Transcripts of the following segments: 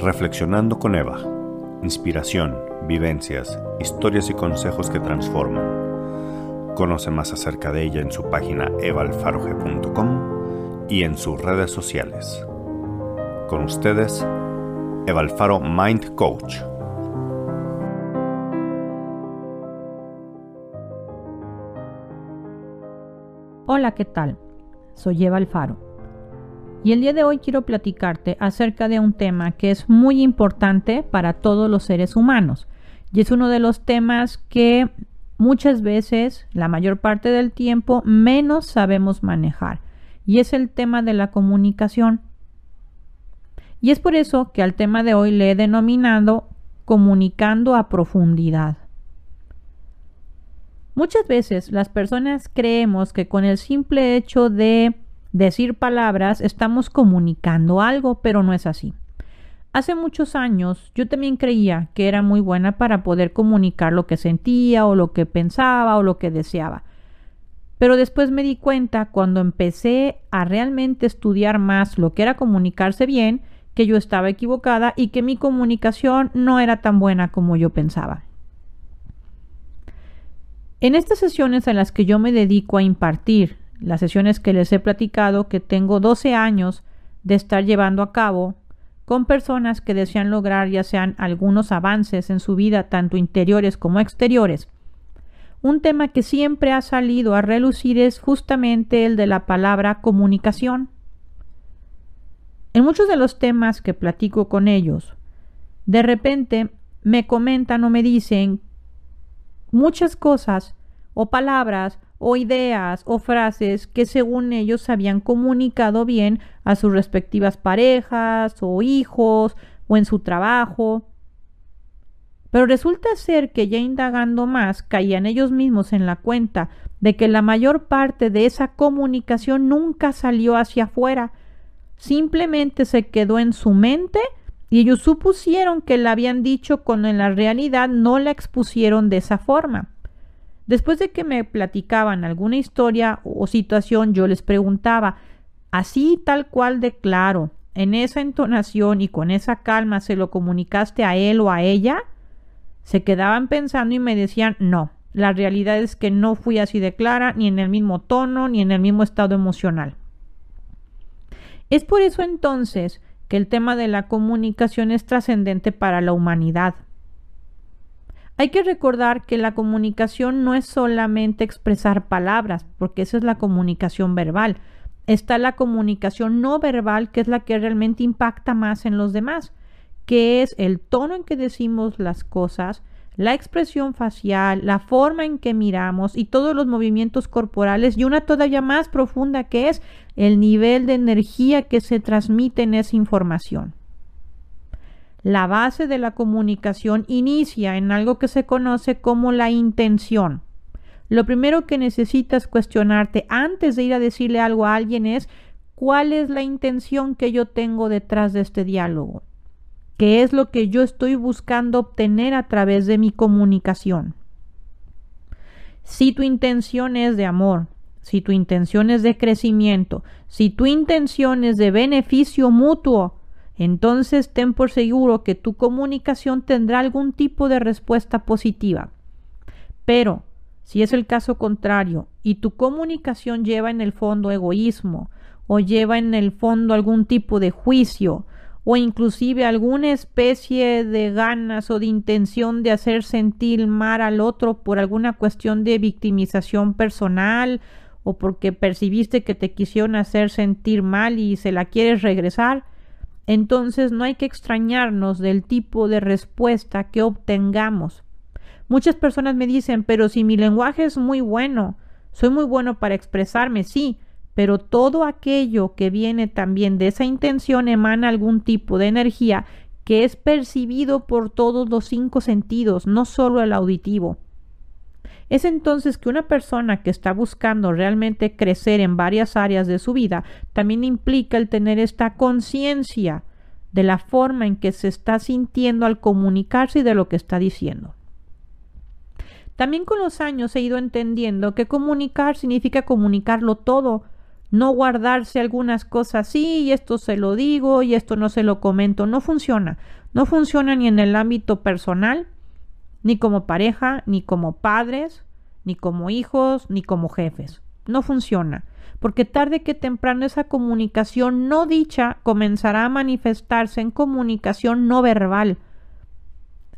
Reflexionando con Eva. Inspiración, vivencias, historias y consejos que transforman. Conoce más acerca de ella en su página evalfaroge.com y en sus redes sociales. Con ustedes, Eva Alfaro Mind Coach. Hola, ¿qué tal? Soy Eva Alfaro y el día de hoy quiero platicarte acerca de un tema que es muy importante para todos los seres humanos. Y es uno de los temas que muchas veces, la mayor parte del tiempo, menos sabemos manejar. Y es el tema de la comunicación. Y es por eso que al tema de hoy le he denominado comunicando a profundidad. Muchas veces las personas creemos que con el simple hecho de decir palabras, estamos comunicando algo, pero no es así. Hace muchos años yo también creía que era muy buena para poder comunicar lo que sentía o lo que pensaba o lo que deseaba. Pero después me di cuenta cuando empecé a realmente estudiar más lo que era comunicarse bien, que yo estaba equivocada y que mi comunicación no era tan buena como yo pensaba. En estas sesiones en las que yo me dedico a impartir las sesiones que les he platicado que tengo 12 años de estar llevando a cabo con personas que desean lograr ya sean algunos avances en su vida, tanto interiores como exteriores. Un tema que siempre ha salido a relucir es justamente el de la palabra comunicación. En muchos de los temas que platico con ellos, de repente me comentan o me dicen muchas cosas o palabras o ideas o frases que según ellos habían comunicado bien a sus respectivas parejas o hijos o en su trabajo. Pero resulta ser que ya indagando más caían ellos mismos en la cuenta de que la mayor parte de esa comunicación nunca salió hacia afuera, simplemente se quedó en su mente y ellos supusieron que la habían dicho cuando en la realidad no la expusieron de esa forma. Después de que me platicaban alguna historia o situación, yo les preguntaba, así tal cual de claro, en esa entonación y con esa calma, ¿se lo comunicaste a él o a ella? Se quedaban pensando y me decían, no, la realidad es que no fui así de clara, ni en el mismo tono, ni en el mismo estado emocional. Es por eso entonces que el tema de la comunicación es trascendente para la humanidad. Hay que recordar que la comunicación no es solamente expresar palabras, porque esa es la comunicación verbal. Está la comunicación no verbal, que es la que realmente impacta más en los demás, que es el tono en que decimos las cosas, la expresión facial, la forma en que miramos y todos los movimientos corporales y una todavía más profunda que es el nivel de energía que se transmite en esa información. La base de la comunicación inicia en algo que se conoce como la intención. Lo primero que necesitas cuestionarte antes de ir a decirle algo a alguien es cuál es la intención que yo tengo detrás de este diálogo. ¿Qué es lo que yo estoy buscando obtener a través de mi comunicación? Si tu intención es de amor, si tu intención es de crecimiento, si tu intención es de beneficio mutuo, entonces ten por seguro que tu comunicación tendrá algún tipo de respuesta positiva. Pero, si es el caso contrario y tu comunicación lleva en el fondo egoísmo o lleva en el fondo algún tipo de juicio o inclusive alguna especie de ganas o de intención de hacer sentir mal al otro por alguna cuestión de victimización personal o porque percibiste que te quisieron hacer sentir mal y se la quieres regresar, entonces no hay que extrañarnos del tipo de respuesta que obtengamos. Muchas personas me dicen, pero si mi lenguaje es muy bueno, soy muy bueno para expresarme, sí, pero todo aquello que viene también de esa intención emana algún tipo de energía que es percibido por todos los cinco sentidos, no solo el auditivo. Es entonces que una persona que está buscando realmente crecer en varias áreas de su vida también implica el tener esta conciencia de la forma en que se está sintiendo al comunicarse y de lo que está diciendo. También con los años he ido entendiendo que comunicar significa comunicarlo todo, no guardarse algunas cosas, sí, y esto se lo digo y esto no se lo comento, no funciona. No funciona ni en el ámbito personal, ni como pareja, ni como padres, ni como hijos, ni como jefes. No funciona, porque tarde que temprano esa comunicación no dicha comenzará a manifestarse en comunicación no verbal,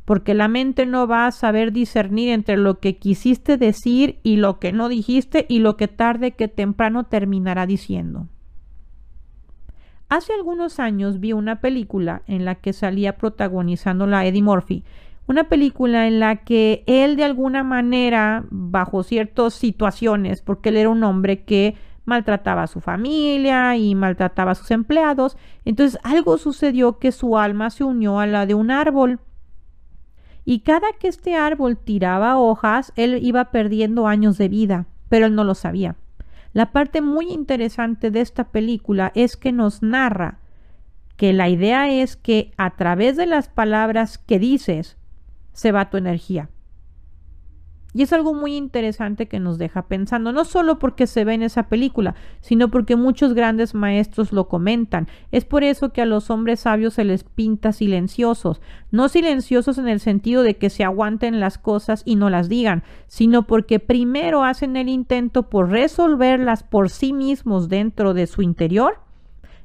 porque la mente no va a saber discernir entre lo que quisiste decir y lo que no dijiste y lo que tarde que temprano terminará diciendo. Hace algunos años vi una película en la que salía protagonizando la Eddie Murphy, una película en la que él de alguna manera, bajo ciertas situaciones, porque él era un hombre que maltrataba a su familia y maltrataba a sus empleados, entonces algo sucedió que su alma se unió a la de un árbol y cada que este árbol tiraba hojas, él iba perdiendo años de vida, pero él no lo sabía. La parte muy interesante de esta película es que nos narra que la idea es que a través de las palabras que dices se va tu energía. Y es algo muy interesante que nos deja pensando, no solo porque se ve en esa película, sino porque muchos grandes maestros lo comentan. Es por eso que a los hombres sabios se les pinta silenciosos, no silenciosos en el sentido de que se aguanten las cosas y no las digan, sino porque primero hacen el intento por resolverlas por sí mismos dentro de su interior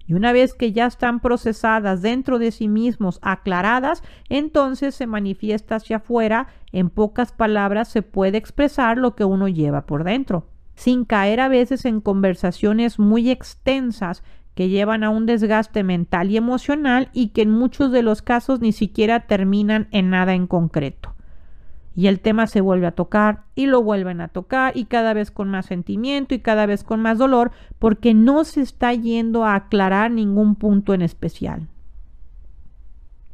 y una vez que ya están procesadas dentro de sí mismos, aclaradas, entonces se manifiesta hacia afuera, en pocas palabras se puede expresar lo que uno lleva por dentro, sin caer a veces en conversaciones muy extensas que llevan a un desgaste mental y emocional y que en muchos de los casos ni siquiera terminan en nada en concreto y el tema se vuelve a tocar y lo vuelven a tocar y cada vez con más sentimiento y cada vez con más dolor porque no se está yendo a aclarar ningún punto en especial.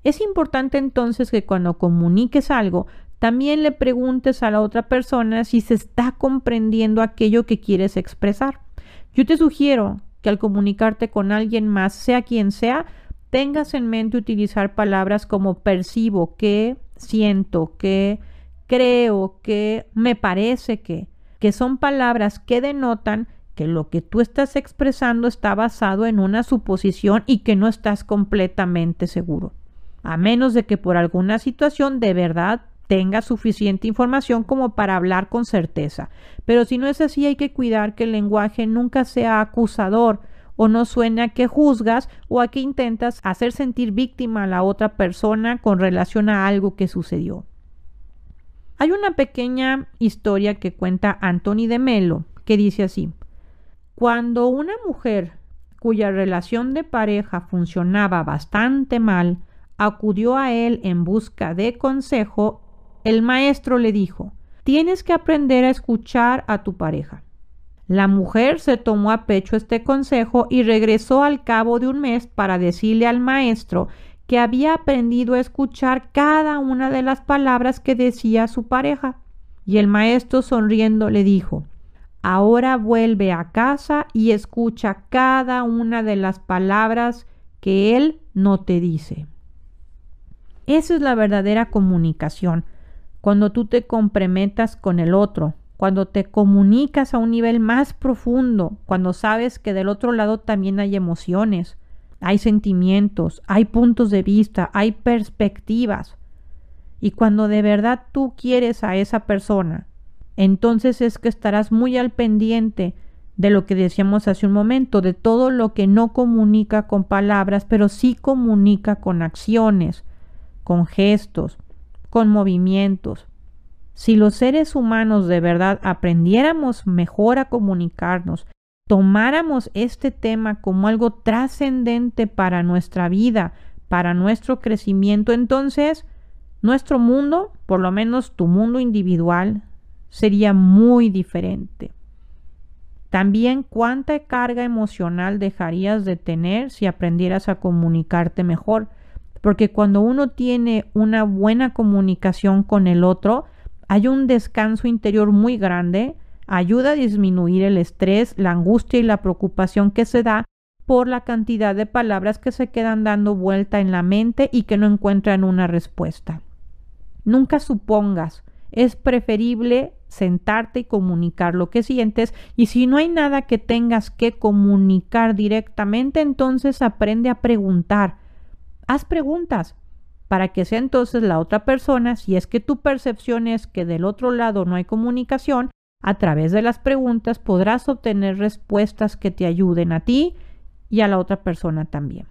Es importante entonces que cuando comuniques algo, también le preguntes a la otra persona si se está comprendiendo aquello que quieres expresar. Yo te sugiero que al comunicarte con alguien más, sea quien sea, tengas en mente utilizar palabras como percibo que, siento que, creo que, me parece que, que son palabras que denotan que lo que tú estás expresando está basado en una suposición y que no estás completamente seguro. A menos de que por alguna situación de verdad tengas suficiente información como para hablar con certeza. Pero si no es así, hay que cuidar que el lenguaje nunca sea acusador o no suene a que juzgas o a que intentas hacer sentir víctima a la otra persona con relación a algo que sucedió. Hay una pequeña historia que cuenta Anthony de Melo que dice así: Cuando una mujer cuya relación de pareja funcionaba bastante mal acudió a él en busca de consejo, el maestro le dijo: Tienes que aprender a escuchar a tu pareja. La mujer se tomó a pecho este consejo y regresó al cabo de un mes para decirle al maestro que había aprendido a escuchar cada una de las palabras que decía su pareja. Y el maestro sonriendo le dijo, Ahora vuelve a casa y escucha cada una de las palabras que él no te dice. Esa es la verdadera comunicación, cuando tú te comprometas con el otro, cuando te comunicas a un nivel más profundo, cuando sabes que del otro lado también hay emociones, hay sentimientos, hay puntos de vista, hay perspectivas. Y cuando de verdad tú quieres a esa persona, entonces es que estarás muy al pendiente de lo que decíamos hace un momento, de todo lo que no comunica con palabras, pero sí comunica con acciones, con gestos, con movimientos. Si los seres humanos de verdad aprendiéramos mejor a comunicarnos, tomáramos este tema como algo trascendente para nuestra vida, para nuestro crecimiento, entonces nuestro mundo, por lo menos tu mundo individual, sería muy diferente. También cuánta carga emocional dejarías de tener si aprendieras a comunicarte mejor, porque cuando uno tiene una buena comunicación con el otro, hay un descanso interior muy grande, ayuda a disminuir el estrés, la angustia y la preocupación que se da por la cantidad de palabras que se quedan dando vuelta en la mente y que no encuentran una respuesta. Nunca supongas, es preferible sentarte y comunicar lo que sientes y si no hay nada que tengas que comunicar directamente, entonces aprende a preguntar. Haz preguntas para que sea entonces la otra persona, si es que tu percepción es que del otro lado no hay comunicación, a través de las preguntas podrás obtener respuestas que te ayuden a ti y a la otra persona también.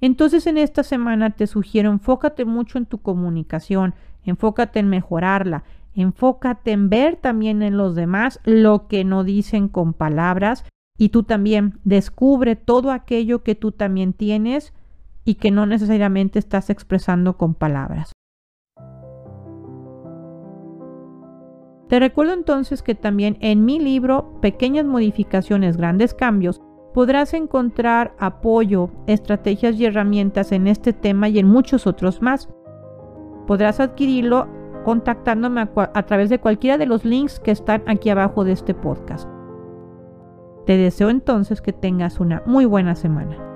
Entonces en esta semana te sugiero enfócate mucho en tu comunicación, enfócate en mejorarla, enfócate en ver también en los demás lo que no dicen con palabras y tú también descubre todo aquello que tú también tienes y que no necesariamente estás expresando con palabras. Te recuerdo entonces que también en mi libro Pequeñas modificaciones, grandes cambios, podrás encontrar apoyo, estrategias y herramientas en este tema y en muchos otros más. Podrás adquirirlo contactándome a, través de cualquiera de los links que están aquí abajo de este podcast. Te deseo entonces que tengas una muy buena semana.